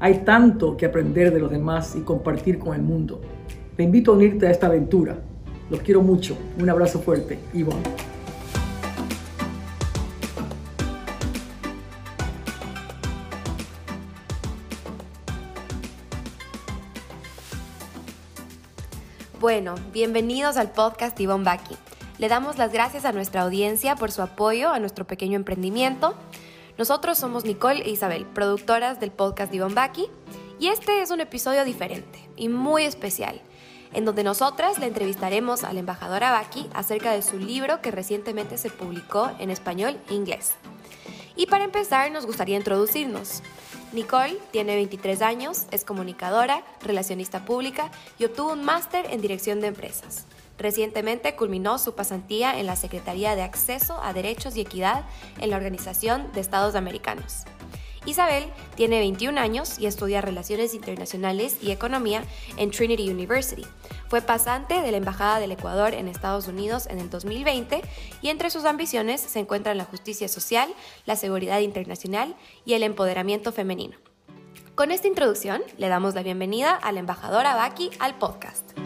hay tanto que aprender de los demás y compartir con el mundo. Te invito a unirte a esta aventura. Los quiero mucho. Un abrazo fuerte. Ivonne. Bueno, bienvenidos al podcast Ivonne Baki. Le damos las gracias a nuestra audiencia por su apoyo a nuestro pequeño emprendimiento nosotros somos Nicole e Isabel, productoras del podcast de Baki, y este es un episodio diferente y muy especial, en donde nosotras le entrevistaremos a la embajadora Baki acerca de su libro que recientemente se publicó en español e inglés. Y para empezar, nos gustaría introducirnos. Nicole tiene 23 años, es comunicadora, relacionista pública y obtuvo un máster en dirección de empresas. Recientemente culminó su pasantía en la Secretaría de Acceso a Derechos y Equidad en la Organización de Estados Americanos. Isabel tiene 21 años y estudia Relaciones Internacionales y Economía en Trinity University. Fue pasante de la Embajada del Ecuador en Estados Unidos en el 2020 y entre sus ambiciones se encuentran la justicia social, la seguridad internacional y el empoderamiento femenino. Con esta introducción le damos la bienvenida a la embajadora Baki al podcast.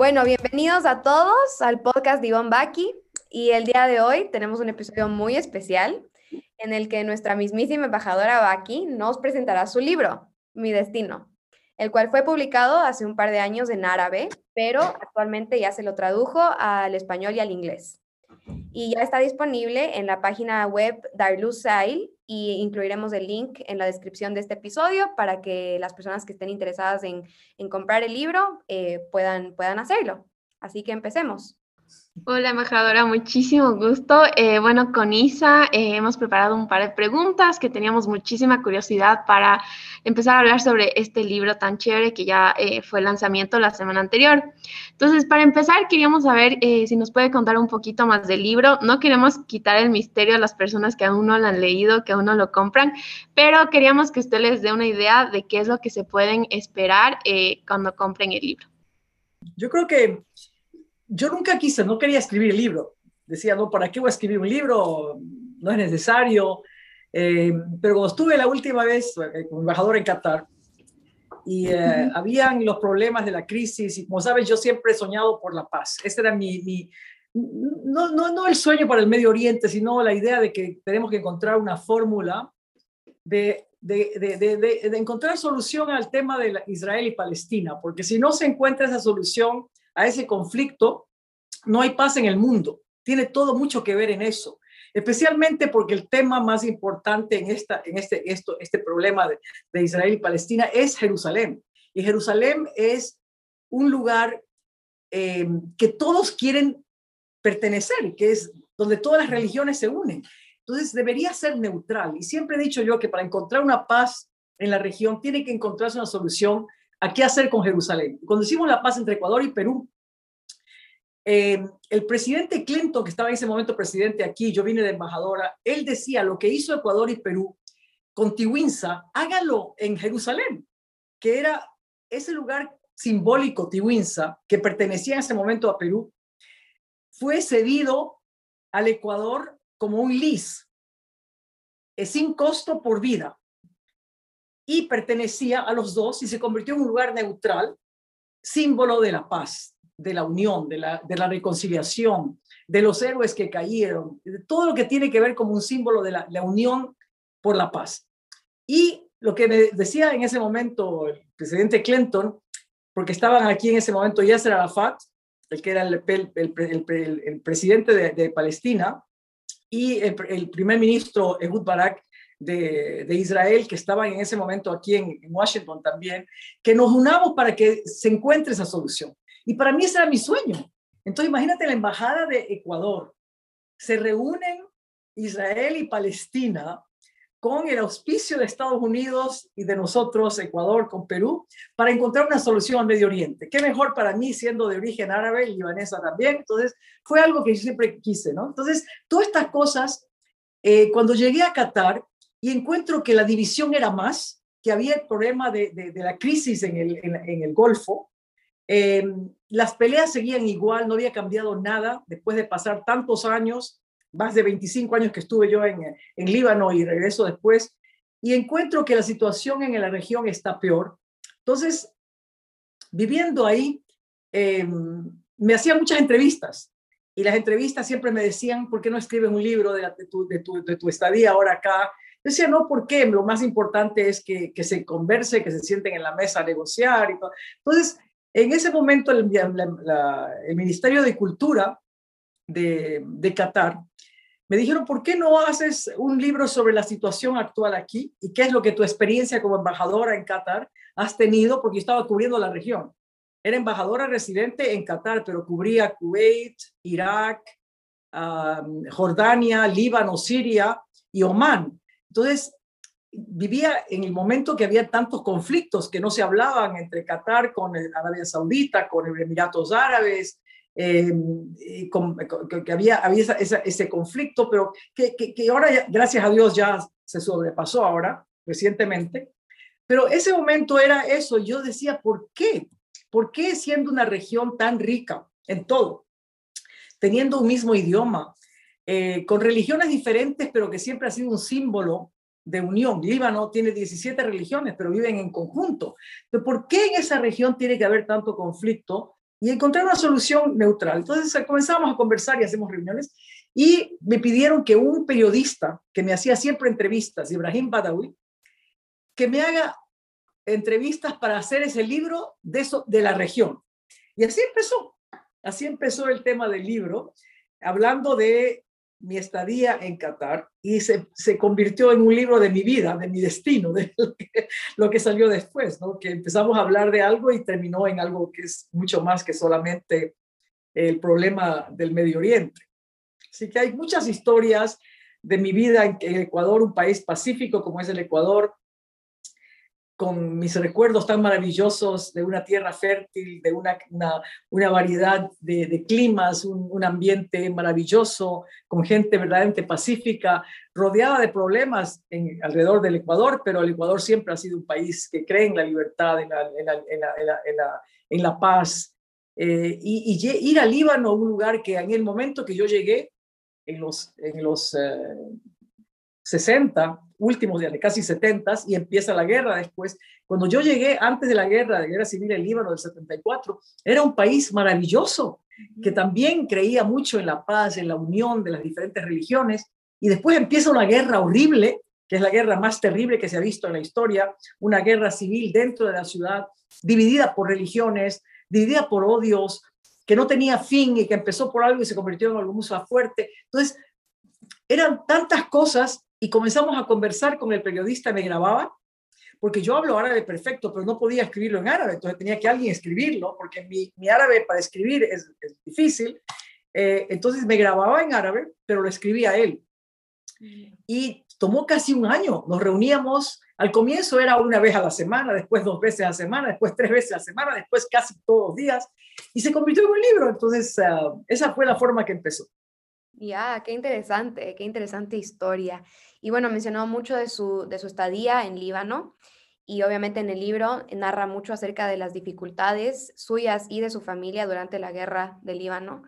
Bueno, bienvenidos a todos al podcast de Ivonne Baki y el día de hoy tenemos un episodio muy especial en el que nuestra mismísima embajadora Baki nos presentará su libro, Mi Destino, el cual fue publicado hace un par de años en árabe, pero actualmente ya se lo tradujo al español y al inglés. Y ya está disponible en la página web Darlusail y incluiremos el link en la descripción de este episodio para que las personas que estén interesadas en, comprar el libro eh, puedan, puedan hacerlo. Así que empecemos. Hola, embajadora, muchísimo gusto. Eh, bueno, con Isa eh, hemos preparado un par de preguntas que teníamos muchísima curiosidad para empezar a hablar sobre este libro tan chévere que ya eh, fue lanzamiento la semana anterior. Entonces, para empezar, queríamos saber si nos puede contar un poquito más del libro. No queremos quitar el misterio a las personas que aún no lo han leído, que aún no lo compran, pero queríamos que usted les dé una idea de qué es lo que se pueden esperar cuando compren el libro. Yo creo que yo nunca quise, no quería escribir el libro. Decía, no, ¿para qué voy a escribir un libro? No es necesario. Eh, pero cuando estuve la última vez eh, como embajador en Qatar y eh, habían los problemas de la crisis y como sabes, yo siempre he soñado por la paz. Ese era mi, mi no, no, no el sueño para el Medio Oriente, sino la idea de que tenemos que encontrar una fórmula de de, de, de, de, encontrar solución al tema de Israel y Palestina, porque si no se encuentra esa solución, a ese conflicto, no hay paz en el mundo. Tiene todo mucho que ver en eso, especialmente porque el tema más importante en, esta, en este, esto, este problema de, Israel y Palestina es Jerusalén. Y Jerusalén es un lugar eh, que todos quieren pertenecer, que es donde todas las religiones se unen. Entonces debería ser neutral. Y siempre he dicho yo que para encontrar una paz en la región tiene que encontrarse una solución a qué hacer con Jerusalén. Cuando hicimos la paz entre Ecuador y Perú, eh, el presidente Clinton, que estaba en ese momento presidente aquí, yo vine de embajadora, él decía lo que hizo Ecuador y Perú con Tiwinsa, hágalo en Jerusalén, que era ese lugar simbólico, Tiwinsa, que pertenecía en ese momento a Perú, fue cedido al Ecuador como un lis, sin costo por vida y pertenecía a los dos y se convirtió en un lugar neutral, símbolo de la paz, de la unión, de la, de la reconciliación, de los héroes que cayeron, de todo lo que tiene que ver como un símbolo de la, la unión por la paz. Y lo que me decía en ese momento el presidente Clinton, porque estaban aquí en ese momento Yasser Arafat, el que era el, el, el, presidente de, de, Palestina, y el, primer ministro Ehud Barak, de, Israel que estaban en ese momento aquí en, Washington también, que nos unamos para que se encuentre esa solución. Y para mí ese era mi sueño. Entonces imagínate la embajada de Ecuador. Se reúnen Israel y Palestina con el auspicio de Estados Unidos y de nosotros, Ecuador, con Perú, para encontrar una solución al Medio Oriente. Qué mejor para mí siendo de origen árabe y libanesa también. Entonces, fue algo que yo siempre quise, ¿no? Entonces, todas estas cosas, eh, cuando llegué a Qatar y encuentro que la división era más, que había el problema de, de, la crisis en el, en, el Golfo, eh, las peleas seguían igual, no había cambiado nada después de pasar tantos años más de 25 años que estuve yo en, en Líbano y regreso después, y encuentro que la situación en la región está peor. Entonces, viviendo ahí, em, me hacía muchas entrevistas y las entrevistas siempre me decían, ¿por qué no escribes un libro de, tu, de, tu, de tu, estadía ahora acá? Decía, no, ¿por qué? Lo más importante es que, que, se converse, que se sienten en la mesa a negociar y todo. Entonces, en ese momento el, el Ministerio de Cultura de, de Qatar me dijeron, ¿por qué no haces un libro sobre la situación actual aquí y qué es lo que tu experiencia como embajadora en Qatar has tenido? Porque yo estaba cubriendo la región. Era embajadora residente en Qatar, pero cubría Kuwait, Irak, Jordania, Líbano, Siria y Omán. Entonces, vivía en el momento que había tantos conflictos que no se hablaban entre Qatar con Arabia Saudita, con Emiratos Árabes, eh, que había, había ese conflicto, pero que, que, ahora, gracias a Dios, ya se sobrepasó ahora, recientemente. Pero ese momento era eso, yo decía, ¿por qué? ¿Por qué siendo una región tan rica en todo, teniendo un mismo idioma, eh, con religiones diferentes, pero que siempre ha sido un símbolo de unión. Líbano tiene 17 religiones, pero viven en conjunto. ¿Por qué en esa región tiene que haber tanto conflicto y encontré una solución neutral. Entonces eh, comenzamos a conversar y hacemos reuniones y me pidieron que un periodista que me hacía siempre entrevistas, Ibrahim Badawi, que me haga entrevistas para hacer ese libro de, eso, de la región. Y así empezó, así empezó el tema del libro, hablando de mi estadía en Qatar y se, se, convirtió en un libro de mi vida, de mi destino, de lo que, salió después, ¿no? que empezamos a hablar de algo y terminó en algo que es mucho más que solamente el problema del Medio Oriente. Así que hay muchas historias de mi vida en Ecuador, un país pacífico como es el Ecuador, con mis recuerdos tan maravillosos de una tierra fértil, de una, una, variedad de, climas, un, ambiente maravilloso, con gente verdaderamente pacífica, rodeada de problemas en, alrededor del Ecuador, pero el Ecuador siempre ha sido un país que cree en la libertad, en la, en la, en la paz. Eh, y, ir a Líbano, un lugar que en el momento que yo llegué, en los, en los 60, eh, últimos días, de casi 70 y empieza la guerra después. Cuando yo llegué antes de la guerra, de guerra civil en Líbano del 74, era un país maravilloso que también creía mucho en la paz, en la unión de las diferentes religiones. Y después empieza una guerra horrible, que es la guerra más terrible que se ha visto en la historia, una guerra civil dentro de la ciudad, dividida por religiones, dividida por odios, que no tenía fin y que empezó por algo y se convirtió en algo muy fuerte. Entonces, eran tantas cosas y comenzamos a conversar con el periodista, me grababa, porque yo hablo árabe perfecto, pero no podía escribirlo en árabe, entonces tenía que alguien escribirlo, porque mi, mi árabe para escribir es, difícil. Eh, entonces me grababa en árabe, pero lo escribía él. Y tomó casi un año. Nos reuníamos, al comienzo era una vez a la semana, después dos veces a la semana, después tres veces a la semana, después casi todos los días, y se convirtió en un libro. Entonces, ah, esa fue la forma que empezó. Ya, qué interesante, qué interesante historia. Y bueno, mencionó mucho de su, de su estadía en Líbano y obviamente en el libro narra mucho acerca de las dificultades suyas y de su familia durante la guerra del Líbano.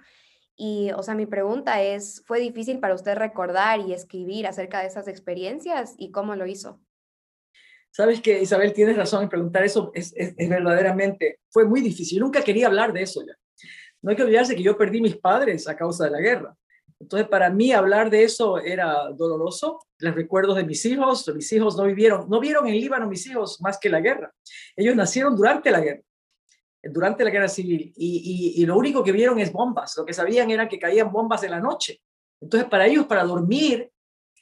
Y, o sea, mi pregunta es, ¿fue difícil para usted recordar y escribir acerca de esas experiencias y cómo lo hizo? Sabes que Isabel, tienes razón en preguntar eso, es, es, es verdaderamente, fue muy difícil, nunca quería hablar de eso ya. No hay que olvidarse que yo perdí mis padres a causa de la guerra. Entonces, para mí hablar de eso era doloroso. Los recuerdos de mis hijos, mis hijos no vivieron, no vieron en Líbano mis hijos más que la guerra. Ellos nacieron durante la guerra, durante la guerra civil, y, lo único que vieron es bombas. Lo que sabían era que caían bombas en la noche. Entonces, para ellos, para dormir,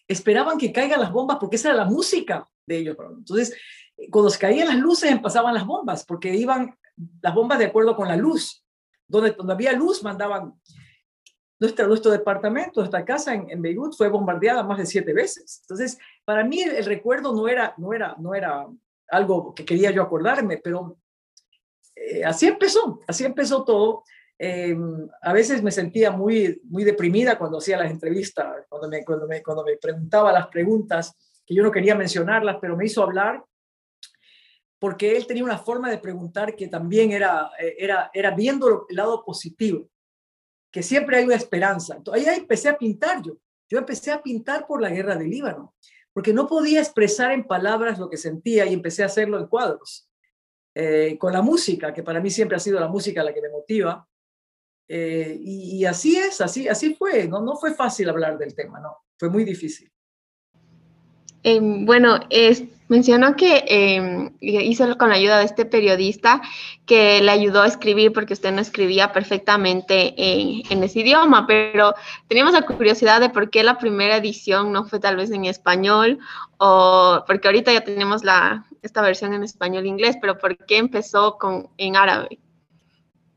esperaban que caigan las bombas porque esa era la música de ellos. Entonces, cuando se caían las luces, pasaban las bombas, porque iban las bombas de acuerdo con la luz. Donde, donde había luz, mandaban. Nuestro, nuestro departamento, nuestra casa en, en Beirut fue bombardeada más de siete veces. Entonces, para mí el, recuerdo no era, no, era, no era algo que quería yo acordarme, pero eh, así empezó, así empezó todo. Eh, a veces me sentía muy, muy deprimida cuando hacía las entrevistas, cuando me, cuando, me, cuando me preguntaba las preguntas, que yo no quería mencionarlas, pero me hizo hablar porque él tenía una forma de preguntar que también era, eh, era, era viendo el lado positivo, que siempre hay una esperanza. Entonces, ahí empecé a pintar yo. Yo empecé a pintar por la guerra del Líbano, porque no podía expresar en palabras lo que sentía y empecé a hacerlo en cuadros. Eh, con la música, que para mí siempre ha sido la música la que me motiva. Eh, y, así es, así, así fue. No, no fue fácil hablar del tema, no, fue muy difícil. Em, bueno, mencionó que eh, hizo con la ayuda de este periodista que le ayudó a escribir porque usted no escribía perfectamente en, ese idioma, pero teníamos la curiosidad de por qué la primera edición no fue tal vez en español o porque ahorita ya tenemos la, esta versión en español e inglés, pero por qué empezó con, en árabe.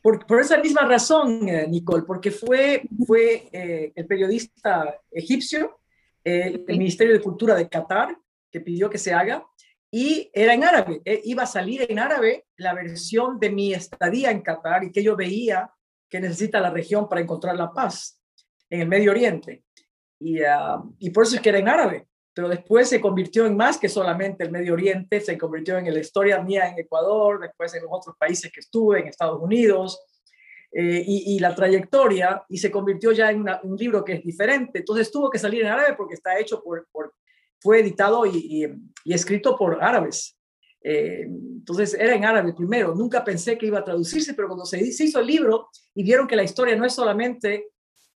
Por, por esa misma razón, eh, Nicole, porque fue, fue eh, el periodista egipcio el Ministerio de Cultura de Qatar, que pidió que se haga, y era en árabe. Eh, iba a salir en árabe la versión de mi estadía en Qatar y que yo veía que necesita la región para encontrar la paz en el Medio Oriente. Y, ah, y por eso es que era en árabe. Pero después se convirtió en más que solamente el Medio Oriente, se convirtió en la historia mía en Ecuador, después en los otros países que estuve, en Estados Unidos, eh, y, la trayectoria y se convirtió ya en un libro que es diferente. Entonces tuvo que salir en árabe porque está hecho por, fue editado y, escrito por árabes. Eh, entonces era en árabe primero. Nunca pensé que iba a traducirse, pero cuando se, hizo el libro y vieron que la historia no es solamente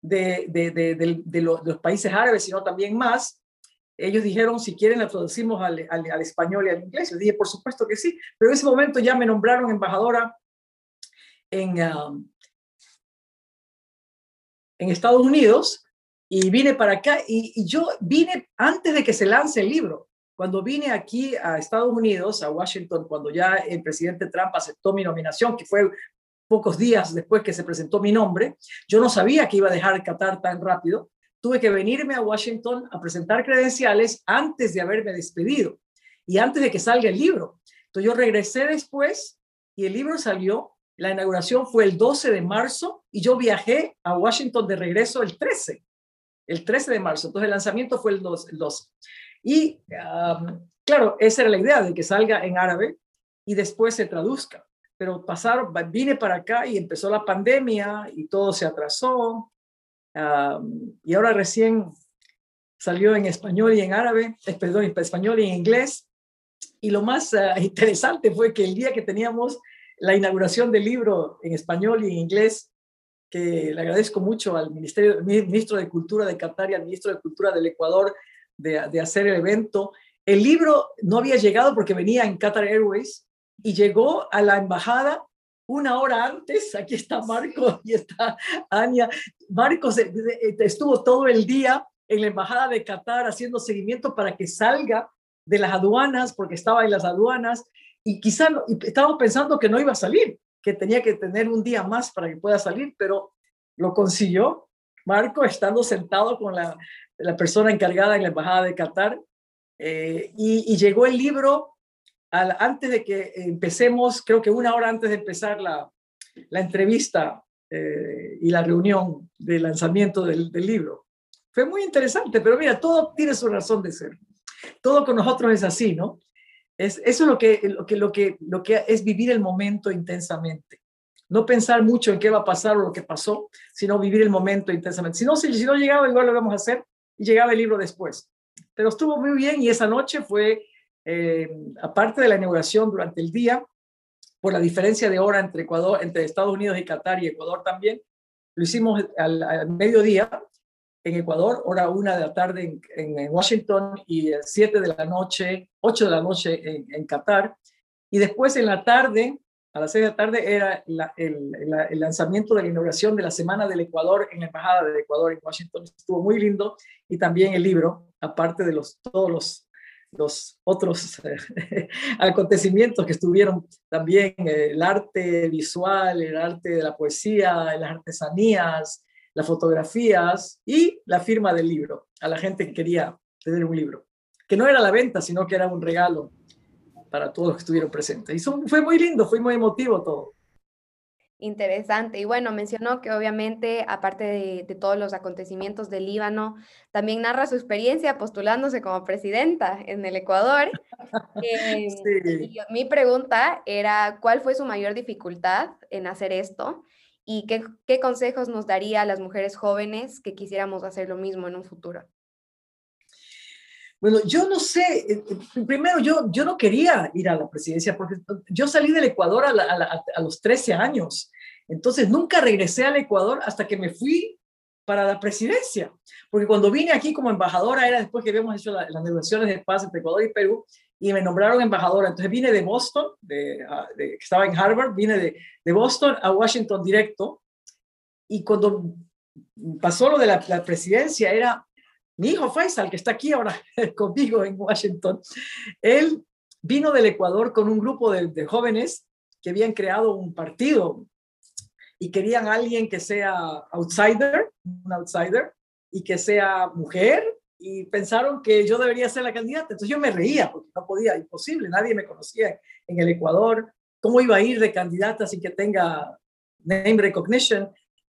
de, de, los, países árabes, sino también más, ellos dijeron, si quieren, la traducimos al, al, español y al inglés. Yo dije, por supuesto que sí, pero en ese momento ya me nombraron embajadora en, um, en Estados Unidos y vine para acá y, yo vine antes de que se lance el libro. Cuando vine aquí a Estados Unidos, a Washington, cuando ya el presidente Trump aceptó mi nominación, que fue pocos días después que se presentó mi nombre, yo no sabía que iba a dejar Qatar tan rápido. Tuve que venirme a Washington a presentar credenciales antes de haberme despedido y antes de que salga el libro. Entonces yo regresé después y el libro salió la inauguración fue el 12 de marzo y yo viajé a Washington de regreso el 13, el 13 de marzo. Entonces el lanzamiento fue el 12. Y claro, esa era la idea de que salga en árabe y después se traduzca. Pero pasaron, vine para acá y empezó la pandemia y todo se atrasó. y ahora recién salió en español y en árabe, eh, perdón, en español y en inglés. Y lo más ah, interesante fue que el día que teníamos la inauguración del libro en español y en inglés, que le agradezco mucho al Ministerio, Ministro de Cultura de Qatar y al Ministro de Cultura del Ecuador de, hacer el evento. El libro no había llegado porque venía en Qatar Airways y llegó a la embajada una hora antes. Aquí está Marco y está Ania. Marcos estuvo todo el día en la embajada de Qatar haciendo seguimiento para que salga de las aduanas, porque estaba en las aduanas, y quizá estábamos pensando que no iba a salir, que tenía que tener un día más para que pueda salir, pero lo consiguió. Marco, estando sentado con la, la persona encargada en la Embajada de Qatar, eh, y, llegó el libro al, antes de que empecemos, creo que una hora antes de empezar la, la entrevista eh, y la reunión de lanzamiento del, del libro. Fue muy interesante, pero mira, todo tiene su razón de ser. Todo con nosotros es así, ¿no? Es, eso es lo que, lo, que, lo, que, lo que es vivir el momento intensamente. No pensar mucho en qué va a pasar o lo que pasó, sino vivir el momento intensamente. Si no, si, no llegaba, igual lo vamos a hacer y llegaba el libro después. Pero estuvo muy bien y esa noche fue, eh, aparte de la inauguración durante el día, por la diferencia de hora entre Ecuador, entre Estados Unidos y Qatar y Ecuador también, lo hicimos al mediodía en Ecuador, hora una de la tarde en, Washington y siete de la noche, ocho de la noche en, Qatar. Y después en la tarde, a las 6 de la tarde era el, lanzamiento de la inauguración de la Semana del Ecuador en la Embajada del Ecuador en Washington. Estuvo muy lindo y también el libro, aparte de los, todos los, los otros acontecimientos que estuvieron también, eh, el arte visual, el arte de la poesía, las artesanías, las fotografías y la firma del libro a la gente que quería tener un libro, que no era la venta, sino que era un regalo para todos los que estuvieron presentes. Y fue muy lindo, fue muy emotivo todo. Interesante. Y bueno, mencionó que obviamente, aparte de, todos los acontecimientos del Líbano, también narra su experiencia postulándose como presidenta en el Ecuador. Em, mi pregunta era, ¿cuál fue su mayor dificultad en hacer esto? ¿Y qué, qué consejos nos daría a las mujeres jóvenes que quisiéramos hacer lo mismo en un futuro? Bueno, yo no sé, eh, eh, primero yo, yo no quería ir a la presidencia porque yo salí del Ecuador a, los 13 años, entonces nunca regresé al Ecuador hasta que me fui para la presidencia, porque cuando vine aquí como embajadora era después que habíamos hecho las negociaciones de paz entre Ecuador y Perú y me nombraron embajadora, entonces vine de Boston, de, que estaba en Harvard, vine de, de, Boston a Washington directo. Y cuando pasó lo de la, presidencia era mi hijo Faisal, que está aquí ahora conmigo en Washington, él vino del Ecuador con un grupo de, jóvenes que habían creado un partido y querían alguien que sea outsider, un outsider, y que sea mujer, y pensaron que yo debería ser la candidata. Entonces yo me reía porque no podía, imposible, nadie me conocía en el Ecuador, cómo iba a ir de candidata sin que tenga name recognition.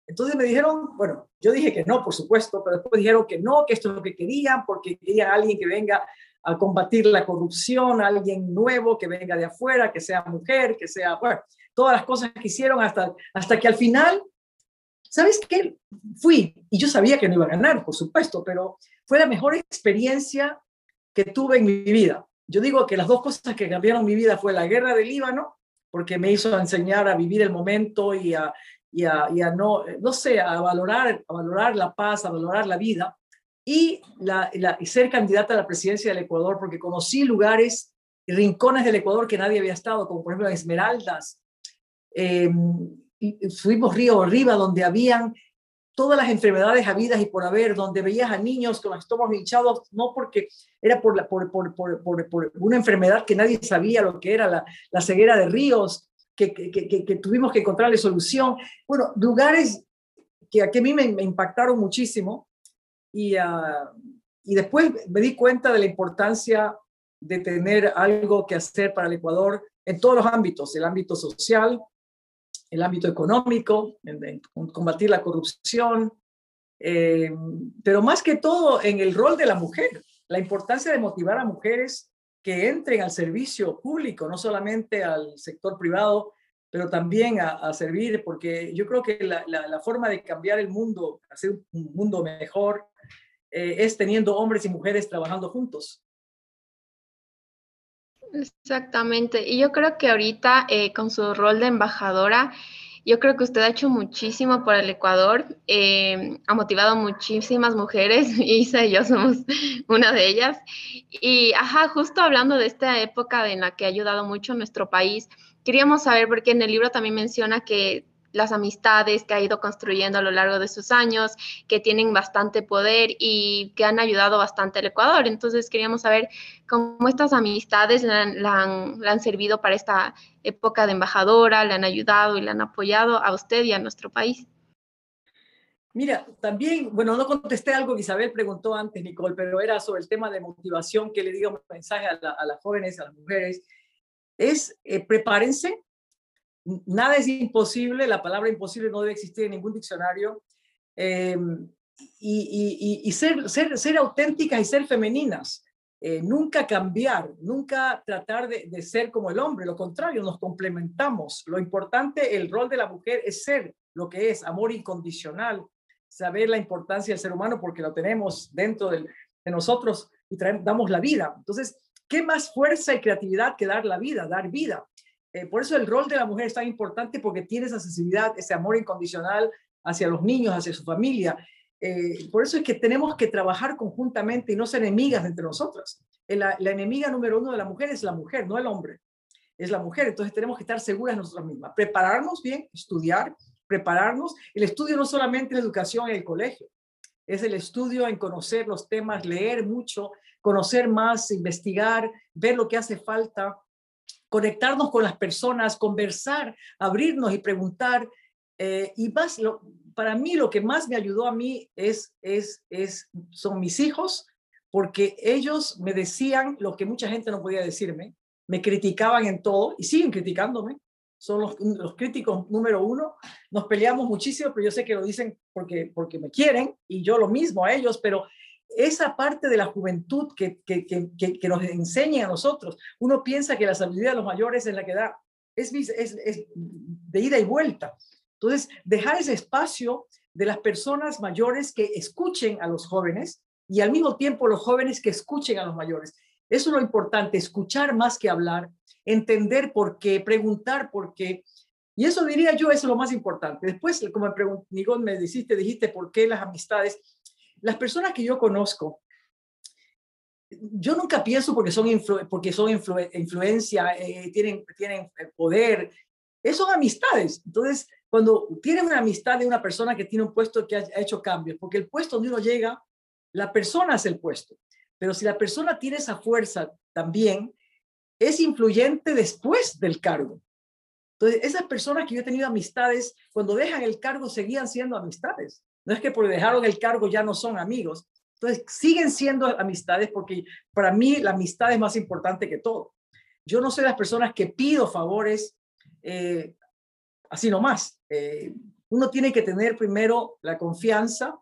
Entonces me dijeron, bueno, yo dije que no, por supuesto, pero después dijeron que no, que esto es lo que querían, porque querían alguien que venga a combatir la corrupción, alguien nuevo que venga de afuera, que sea mujer, que sea, bueno, todas las cosas que hicieron hasta, hasta que al final, ¿sabes qué? Fui, y yo sabía que no iba a ganar, por supuesto, pero fue la mejor experiencia que tuve en mi vida. Yo digo que las dos cosas que cambiaron mi vida fue la guerra del Líbano, porque me hizo enseñar a vivir el momento y a, y no, no sé, a valorar, a valorar la paz, a valorar la vida y ser candidata a la presidencia del Ecuador, porque conocí lugares y rincones del Ecuador que nadie había estado, como por ejemplo Esmeraldas. Eh, y fuimos río arriba, donde habían todas las enfermedades habidas y por haber, donde veías a niños con los estómagos hinchados, no porque era por, la, por, por, por, por, una enfermedad que nadie sabía lo que era, la, la ceguera de ríos, que, que, que, tuvimos que encontrarle solución. Bueno, lugares que a, que a mí me, impactaron muchísimo y, uh, y después me di cuenta de la importancia de tener algo que hacer para el Ecuador en todos los ámbitos, el ámbito social, el ámbito económico, en, combatir la corrupción, eh, pero más que todo en el rol de la mujer, la importancia de motivar a mujeres que entren al servicio público, no solamente al sector privado, pero también a, servir, porque yo creo que la, la, forma de cambiar el mundo, hacer un mundo mejor, eh, es teniendo hombres y mujeres trabajando juntos. Exactamente. Y yo creo que ahorita eh, con su rol de embajadora, yo creo que usted ha hecho muchísimo por el Ecuador, eh, ha motivado muchísimas mujeres, Isa y yo somos una de ellas. Y, ajá, justo hablando de esta época en la que ha ayudado mucho nuestro país, queríamos saber, porque en el libro también menciona que las amistades que ha ido construyendo a lo largo de sus años, que tienen bastante poder y que han ayudado bastante al Ecuador. Entonces queríamos saber cómo estas amistades le han, servido para esta época de embajadora, le han ayudado y le han apoyado a usted y a nuestro país. Mira, también, bueno, no contesté algo que Isabel preguntó antes, Nicole, pero era sobre el tema de motivación que le digo un mensaje a, las jóvenes, a las mujeres, es eh, prepárense, nada es imposible, la palabra imposible no debe existir en ningún diccionario. Eh, y, ser, ser, auténticas y ser femeninas. Eh, nunca cambiar, nunca tratar de, de, ser como el hombre, lo contrario, nos complementamos. Lo importante, el rol de la mujer es ser lo que es, amor incondicional, saber la importancia del ser humano porque lo tenemos dentro de, de nosotros y traemos, damos la vida. Entonces, ¿qué más fuerza y creatividad que dar la vida, dar vida? Eh, por eso el rol de la mujer es tan importante porque tiene esa sensibilidad, ese amor incondicional hacia los niños, hacia su familia. Eh, por eso es que tenemos que trabajar conjuntamente y no ser enemigas entre nosotras. Eh, la, enemiga número uno de la mujer es la mujer, no el hombre. es la mujer. Entonces tenemos que estar seguras nosotras mismas, prepararnos bien, estudiar, prepararnos. El estudio no solamente la educación en el colegio, es el estudio en conocer los temas, leer mucho, conocer más, investigar, ver lo que hace falta, conectarnos con las personas, conversar, abrirnos y preguntar. Eh, y más, lo, para mí lo que más me ayudó a mí es, es, son mis hijos, porque ellos me decían lo que mucha gente no podía decirme, me criticaban en todo y siguen criticándome, son los, los, críticos número uno. Nos peleamos muchísimo, pero yo sé que lo dicen porque, porque me quieren y yo lo mismo a ellos, pero esa parte de la juventud que, que, que, que nos enseña a nosotros, uno piensa que la sabiduría de los mayores es la que da, es, es, de ida y vuelta. Entonces, dejar ese espacio de las personas mayores que escuchen a los jóvenes y al mismo tiempo los jóvenes que escuchen a los mayores. Eso es lo importante, escuchar más que hablar, entender por qué, preguntar por qué. Y eso diría yo, es lo más importante. Después, como me preguntó, me dijiste, dijiste por qué las amistades. Las personas que yo conozco, yo nunca pienso porque son, porque son influencia, eh, tienen, tienen poder, eso son amistades. Entonces, cuando tienes una amistad de una persona que tiene un puesto que ha hecho cambios, porque el puesto donde uno llega, la persona es el puesto. Pero si la persona tiene esa fuerza también, es influyente después del cargo. Entonces, esas personas que yo he tenido amistades, cuando dejan el cargo, seguían siendo amistades. No es que por dejaron el cargo ya no son amigos. Entonces, siguen siendo amistades porque para mí la amistad es más importante que todo. Yo no soy las personas que pido favores eh, así nomás. Eh, uno tiene que tener primero la confianza,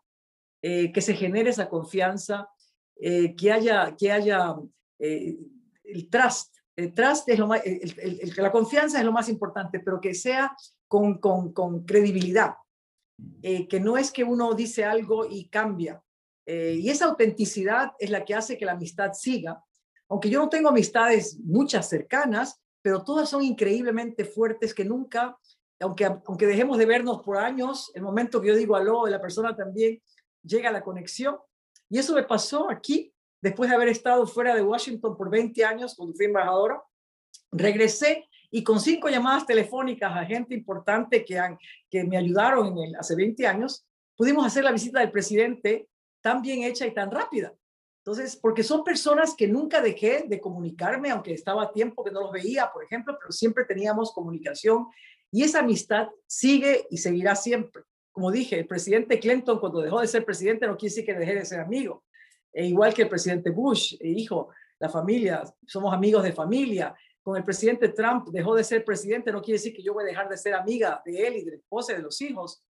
eh, que se genere esa confianza, eh, que haya, que haya el trust. El trust es lo más, la confianza es lo más importante, pero que sea con, con, con credibilidad, eh, que no es que uno dice algo y cambia. y esa autenticidad es la que hace que la amistad siga. Aunque yo no tengo amistades muchas cercanas, pero todas son increíblemente fuertes que nunca, aunque, aunque dejemos de vernos por años, el momento que yo digo aló, la persona también llega a la conexión y eso me pasó aquí, después de haber estado fuera de Washington por 20 años, cuando fui embajadora. Regresé y con cinco llamadas telefónicas a gente importante que, han, que me ayudaron en el, hace 20 años, pudimos hacer la visita del presidente tan bien hecha y tan rápida. Entonces, porque son personas que nunca dejé de comunicarme, aunque estaba tiempo que no los veía, por ejemplo, pero siempre teníamos comunicación y esa amistad sigue y seguirá siempre como dije, el presidente Clinton cuando dejó de ser presidente no quiere decir que deje de ser amigo. E igual que el presidente Bush, e hijo, la familia, somos amigos de familia. Con el presidente Trump dejó de ser presidente, no quiere decir que yo voy a dejar de ser amiga de él y de la esposa y de los hijos.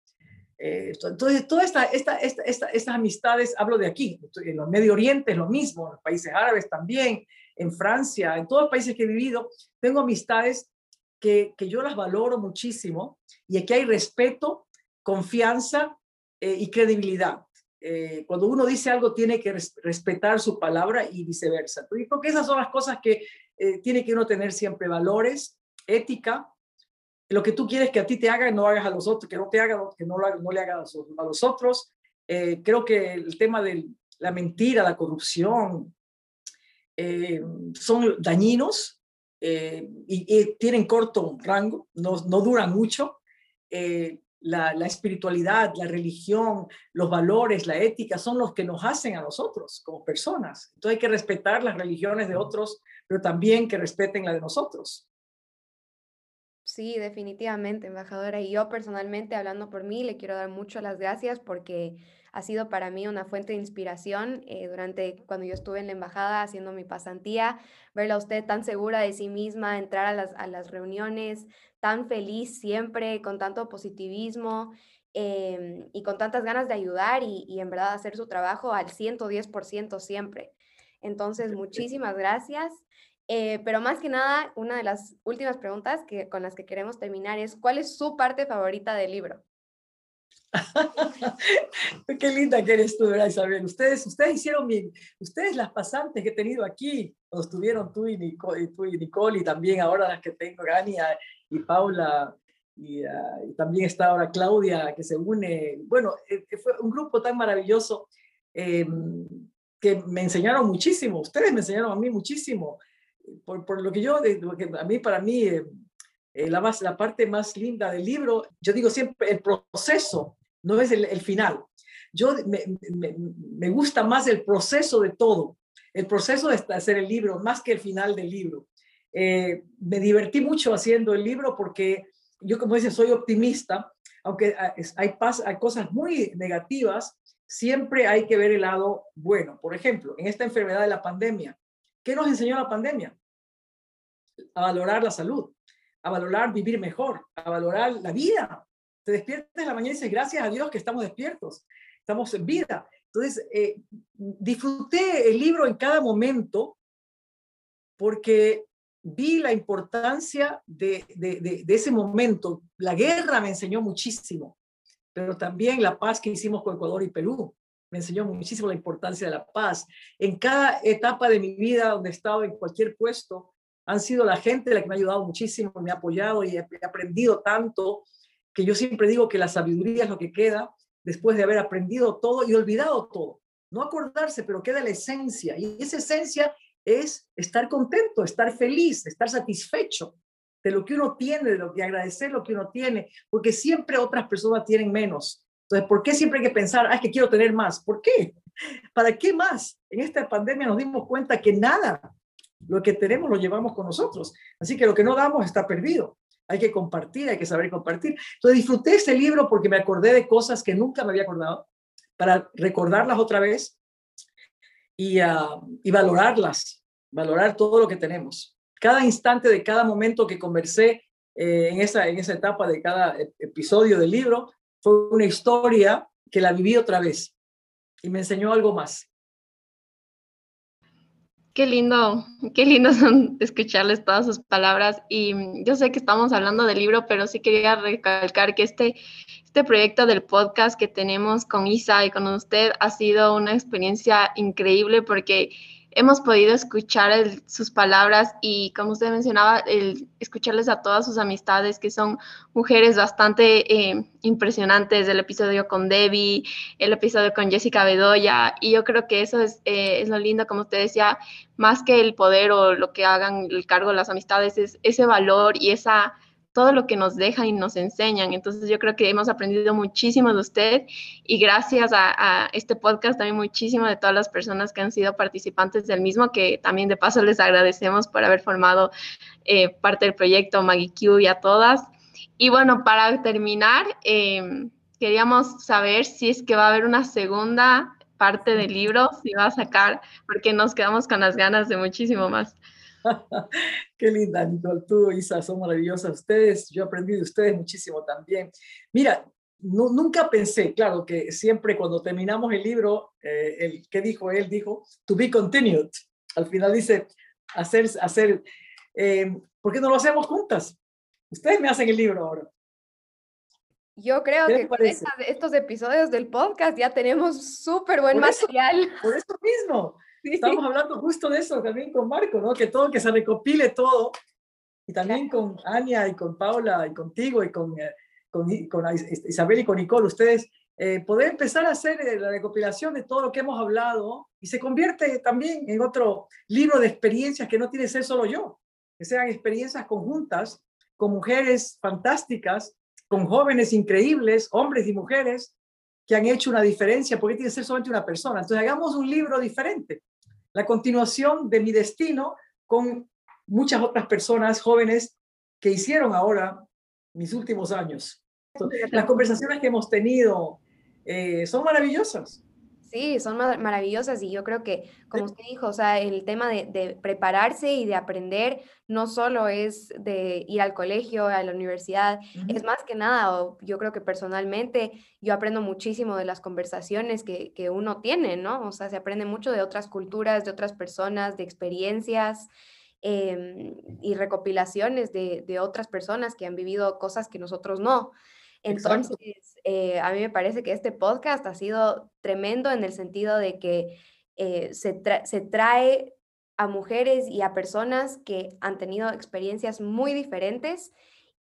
Eh, entonces, todas esta, esta, esta, estas amistades, hablo de aquí, en los Medio Oriente lo mismo, en los países árabes también, en Francia, en todos los países que he vivido, tengo amistades que, yo las valoro muchísimo y aquí hay respeto confianza eh, y credibilidad. Eh, cuando uno dice algo, tiene que respetar su palabra y viceversa. Esas son las cosas que eh, tiene que uno tener siempre, valores, ética, lo que tú quieres que a ti te haga, no hagas a los otros, que no te haga, que no, lo, no le hagas a los otros. creo que el tema de la mentira, la corrupción, son dañinos y, tienen corto rango, no, no duran mucho la, espiritualidad, la religión, los valores, la ética, son los que nos hacen a nosotros como personas. Entonces hay que respetar las religiones de otros, pero también que respeten la de nosotros. Sí, definitivamente, embajadora. Y yo personalmente, hablando por mí, le quiero dar muchas las gracias porque ha sido para mí una fuente de inspiración eh, durante cuando yo estuve en la embajada haciendo mi pasantía, verla a usted tan segura de sí misma, entrar a las, a las reuniones, tan feliz siempre, con tanto positivismo em, y con tantas ganas de ayudar y, y, en verdad hacer su trabajo al 110% siempre. Entonces, muchísimas gracias. Eh, pero más que nada, una de las últimas preguntas que, con las que queremos terminar es, ¿cuál es su parte favorita del libro? Qué linda que eres tú, ¿verdad, Isabel? Ustedes, ustedes hicieron mi, ustedes las pasantes que he tenido aquí, cuando estuvieron tú y Nicole, y, tú y, Nicole, y también ahora las que tengo, Gania y Paula, y, ah, y, también está ahora Claudia, que se une. Bueno, eh, fue un grupo tan maravilloso eh, que me enseñaron muchísimo, ustedes me enseñaron a mí muchísimo. Por, lo que yo, a mí, para mí, eh, eh, la, más, la parte más linda del libro, yo digo siempre, el proceso, no es el, final. Yo me, me, gusta más el proceso de todo, el proceso de hacer el libro, más que el final del libro. Eh, me divertí mucho haciendo el libro porque yo, como dice, soy optimista, aunque hay, hay cosas muy negativas, siempre hay que ver el lado bueno. Por ejemplo, en esta enfermedad de la pandemia, ¿qué nos enseñó la pandemia? A valorar la salud, a valorar vivir mejor, a valorar la vida. Te despiertas en la mañana y dices, gracias a Dios que estamos despiertos, estamos en vida. Entonces, eh, disfruté el libro en cada momento porque vi la importancia de, ese momento. La guerra me enseñó muchísimo, pero también la paz que hicimos con Ecuador y Perú me enseñó muchísimo la importancia de la paz. En cada etapa de mi vida donde he estado en cualquier puesto, han sido la gente la que me ha ayudado muchísimo, me ha apoyado y he aprendido tanto que yo siempre digo que la sabiduría es lo que queda después de haber aprendido todo y olvidado todo. No acordarse, pero queda la esencia. Y esa esencia es estar contento, estar feliz, estar satisfecho de lo que uno tiene, de lo que agradecer lo que uno tiene, porque siempre otras personas tienen menos. Entonces, ¿por qué siempre hay que pensar, ah, es que quiero tener más? ¿Por qué? ¿Para qué más? En esta pandemia nos dimos cuenta que nada, lo que tenemos lo llevamos con nosotros. Así que lo que no damos está perdido. Hay que compartir, hay que saber compartir. Entonces disfruté este libro porque me acordé de cosas que nunca me había acordado, para recordarlas otra vez y, y valorarlas, valorar todo lo que tenemos. Cada instante de cada momento que conversé eh, en, esa, en esa etapa de cada episodio del libro fue una historia que la viví otra vez y me enseñó algo más. Qué lindo, qué lindo son escucharles todas sus palabras. Y yo sé que estamos hablando del libro, pero sí quería recalcar que este, este proyecto del podcast que tenemos con Isa y con usted ha sido una experiencia increíble porque hemos podido escuchar sus palabras y, como usted mencionaba, el escucharles a todas sus amistades, que son mujeres bastante eh, impresionantes, el episodio con Debbie, el episodio con Jessica Bedoya, y yo creo que eso es, eh, es lo lindo, como usted decía, más que el poder o lo que hagan el cargo las amistades, es ese valor y esa todo lo que nos dejan y nos enseñan. Entonces yo creo que hemos aprendido muchísimo de usted y gracias a, este podcast también muchísimo de todas las personas que han sido participantes del mismo, que también de paso les agradecemos por haber formado eh, parte del proyecto Maggie y a todas. Y bueno, para terminar, em, queríamos saber si es que va a haber una segunda parte del libro, si va a sacar, porque nos quedamos con las ganas de muchísimo más. Qué linda, Nicole. Tú, Isa, son maravillosas ustedes. Yo aprendí de ustedes muchísimo también. Mira, nunca pensé, claro, que siempre cuando terminamos el libro, eh, el, ¿qué dijo él? Dijo, to be continued. Al final dice, hacer, hacer, eh, ¿por qué no lo hacemos juntas? Ustedes me hacen el libro ahora. Yo creo que con estos episodios del podcast ya tenemos súper buen material. por eso mismo. Estamos hablando justo de eso también con Marco, ¿no? Que todo, que se recopile todo. Y también con Ania y con Paula y contigo y con, eh, con, con Isabel y con Nicole, ustedes eh, poder empezar a hacer eh, la recopilación de todo lo que hemos hablado y se convierte también en otro libro de experiencias que no tiene que ser solo yo, que sean experiencias conjuntas con mujeres fantásticas, con jóvenes increíbles, hombres y mujeres que han hecho una diferencia, porque tiene que ser solamente una persona. Entonces hagamos un libro diferente, la continuación de mi destino con muchas otras personas jóvenes que hicieron ahora mis últimos años. Las conversaciones que hemos tenido eh, son maravillosas. Sí, son maravillosas y yo creo que, como usted dijo, o sea, el tema de, prepararse y de aprender no solo es de ir al colegio, a la universidad, es más que nada, yo creo que personalmente yo aprendo muchísimo de las conversaciones que, que uno tiene, ¿no? O sea, se aprende mucho de otras culturas, de otras personas, de experiencias. Em, y recopilaciones de, de otras personas que han vivido cosas que nosotros no. Entonces, eh, a mí me parece que este podcast ha sido tremendo en el sentido de que eh, se, trae a mujeres y a personas que han tenido experiencias muy diferentes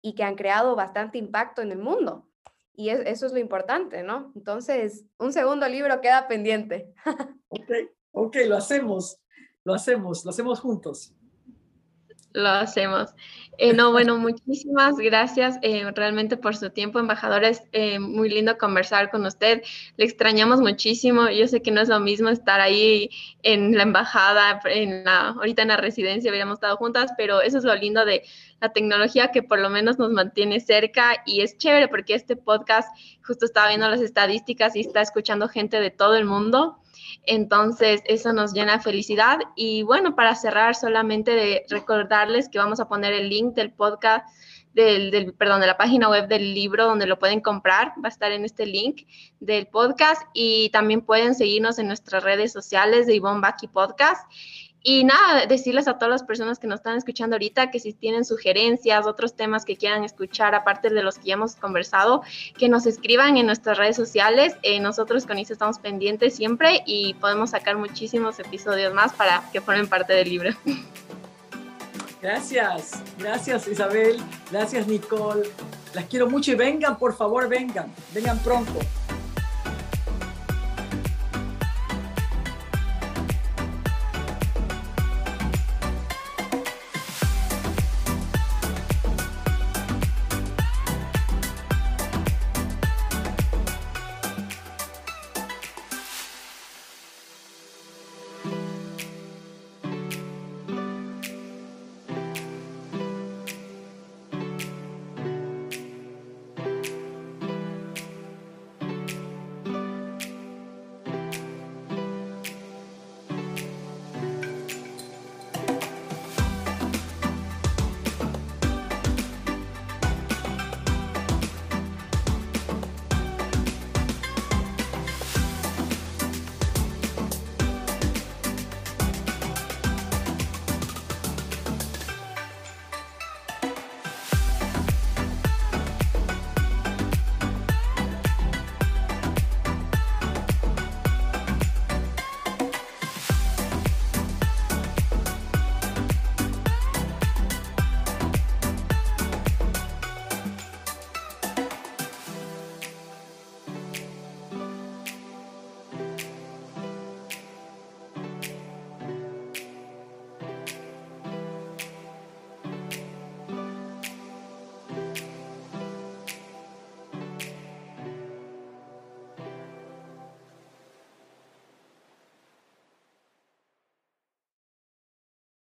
y que han creado bastante impacto en el mundo. Y eso es lo importante, ¿no? Entonces, un segundo libro queda pendiente. ok, ok, lo hacemos, lo hacemos, lo hacemos juntos. Lo hacemos. Eh, no, bueno, muchísimas gracias eh, realmente por su tiempo, embajadora. Es eh, muy lindo conversar con usted. Le extrañamos muchísimo. Yo sé que no es lo mismo estar ahí en la embajada, en la, ahorita en la residencia, habíamos estado juntas, pero eso es lo lindo de la tecnología que por lo menos nos mantiene cerca y es chévere porque este podcast justo estaba viendo las estadísticas y está escuchando gente de todo el mundo. Entonces, eso nos llena de felicidad. Y bueno, para cerrar, solamente de recordarles que vamos a poner el link del podcast, del, perdón, de la página web del libro donde lo pueden comprar. Va a estar en este link del podcast y también pueden seguirnos en nuestras redes sociales de Ivonne Baki Podcast. Y nada, decirles a todas las personas que nos están escuchando ahorita que si tienen sugerencias, otros temas que quieran escuchar, aparte de los que ya hemos conversado, que nos escriban en nuestras redes sociales. Eh, nosotros con ISA estamos pendientes siempre y podemos sacar muchísimos episodios más para que formen parte del libro. Gracias, gracias Isabel, gracias Nicole. Las quiero mucho y vengan, por favor, vengan, vengan pronto.